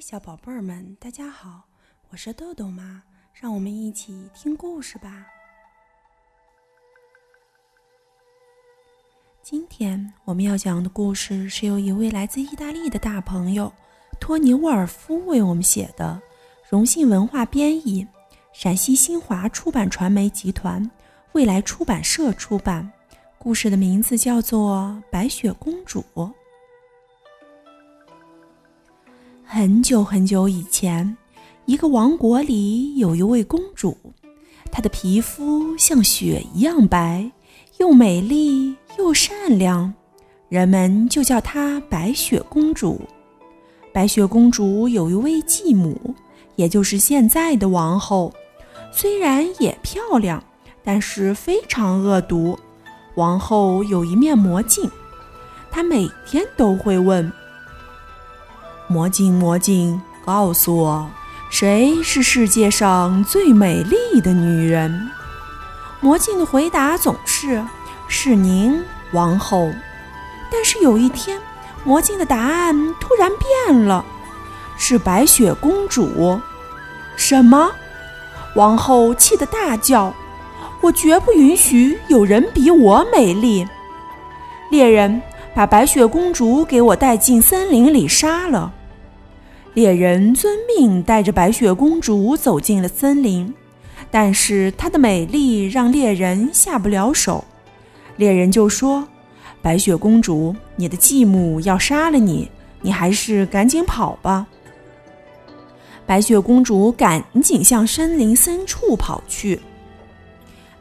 小宝贝儿们，大家好，我是豆豆妈，让我们一起听故事吧。今天我们要讲的故事是由一位来自意大利的大朋友托尼沃尔夫为我们写的，荣幸文化编译，陕西新华出版传媒集团未来出版社出版。故事的名字叫做《白雪公主》。很久很久以前，一个王国里有一位公主，她的皮肤像雪一样白，又美丽又善良，人们就叫她白雪公主。白雪公主有一位继母，也就是现在的王后，虽然也漂亮，但是非常恶毒。王后有一面魔镜，她每天都会问。魔镜，魔镜，告诉我，谁是世界上最美丽的女人？魔镜的回答总是：“是您，王后。”但是有一天，魔镜的答案突然变了：“是白雪公主。”什么？王后气得大叫：“我绝不允许有人比我美丽！”猎人把白雪公主给我带进森林里杀了。猎人遵命，带着白雪公主走进了森林，但是她的美丽让猎人下不了手。猎人就说：“白雪公主，你的继母要杀了你，你还是赶紧跑吧。”白雪公主赶紧向森林深处跑去。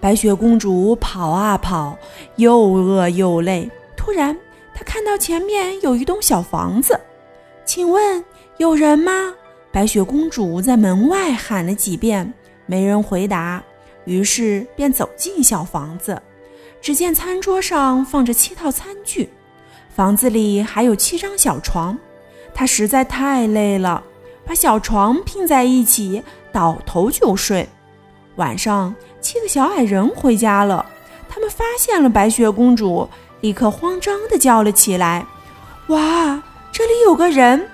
白雪公主跑啊跑，又饿又累。突然，她看到前面有一栋小房子，请问？有人吗？白雪公主在门外喊了几遍，没人回答，于是便走进小房子。只见餐桌上放着七套餐具，房子里还有七张小床。她实在太累了，把小床拼在一起，倒头就睡。晚上，七个小矮人回家了，他们发现了白雪公主，立刻慌张地叫了起来：“哇，这里有个人！”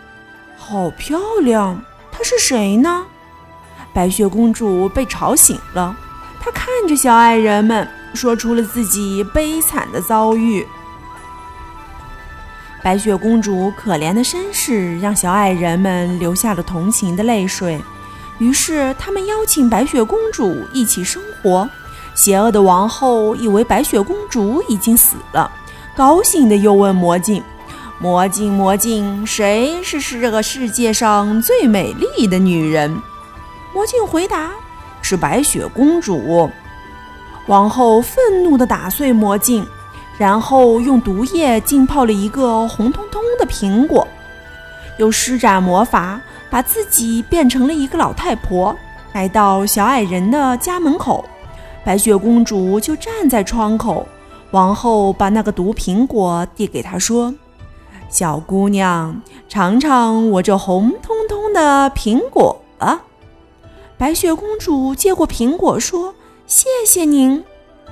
好漂亮，她是谁呢？白雪公主被吵醒了，她看着小矮人们，说出了自己悲惨的遭遇。白雪公主可怜的身世让小矮人们流下了同情的泪水，于是他们邀请白雪公主一起生活。邪恶的王后以为白雪公主已经死了，高兴的又问魔镜。魔镜，魔镜，谁是是这个世界上最美丽的女人？魔镜回答：“是白雪公主。”王后愤怒地打碎魔镜，然后用毒液浸泡了一个红彤彤的苹果，又施展魔法，把自己变成了一个老太婆，来到小矮人的家门口。白雪公主就站在窗口，王后把那个毒苹果递给她，说。小姑娘，尝尝我这红彤彤的苹果吧。白雪公主接过苹果，说：“谢谢您。”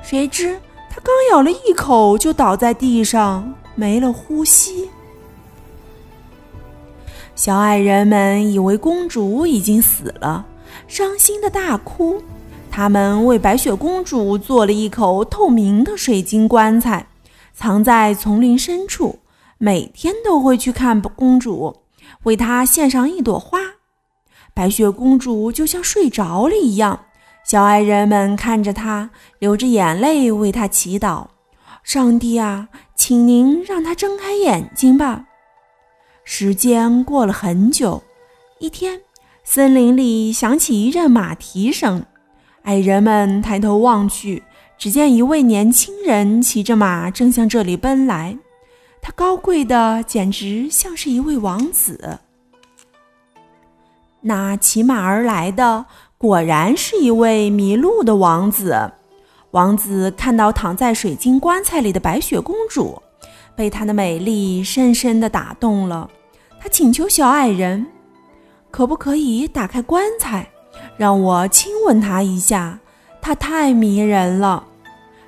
谁知她刚咬了一口，就倒在地上，没了呼吸。小矮人们以为公主已经死了，伤心的大哭。他们为白雪公主做了一口透明的水晶棺材，藏在丛林深处。每天都会去看公主，为她献上一朵花。白雪公主就像睡着了一样，小矮人们看着她，流着眼泪为她祈祷：“上帝啊，请您让她睁开眼睛吧。”时间过了很久，一天，森林里响起一阵马蹄声，矮人们抬头望去，只见一位年轻人骑着马正向这里奔来。他高贵的简直像是一位王子。那骑马而来的果然是一位迷路的王子。王子看到躺在水晶棺材里的白雪公主，被她的美丽深深的打动了。他请求小矮人，可不可以打开棺材，让我亲吻她一下？她太迷人了。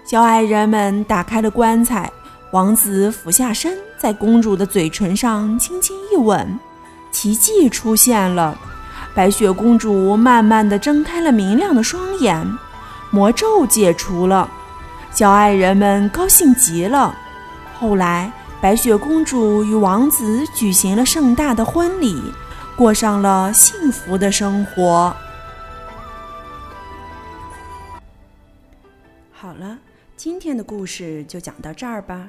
小矮人们打开了棺材。王子俯下身，在公主的嘴唇上轻轻一吻，奇迹出现了，白雪公主慢慢地睁开了明亮的双眼，魔咒解除了，小矮人们高兴极了。后来，白雪公主与王子举行了盛大的婚礼，过上了幸福的生活。好了，今天的故事就讲到这儿吧。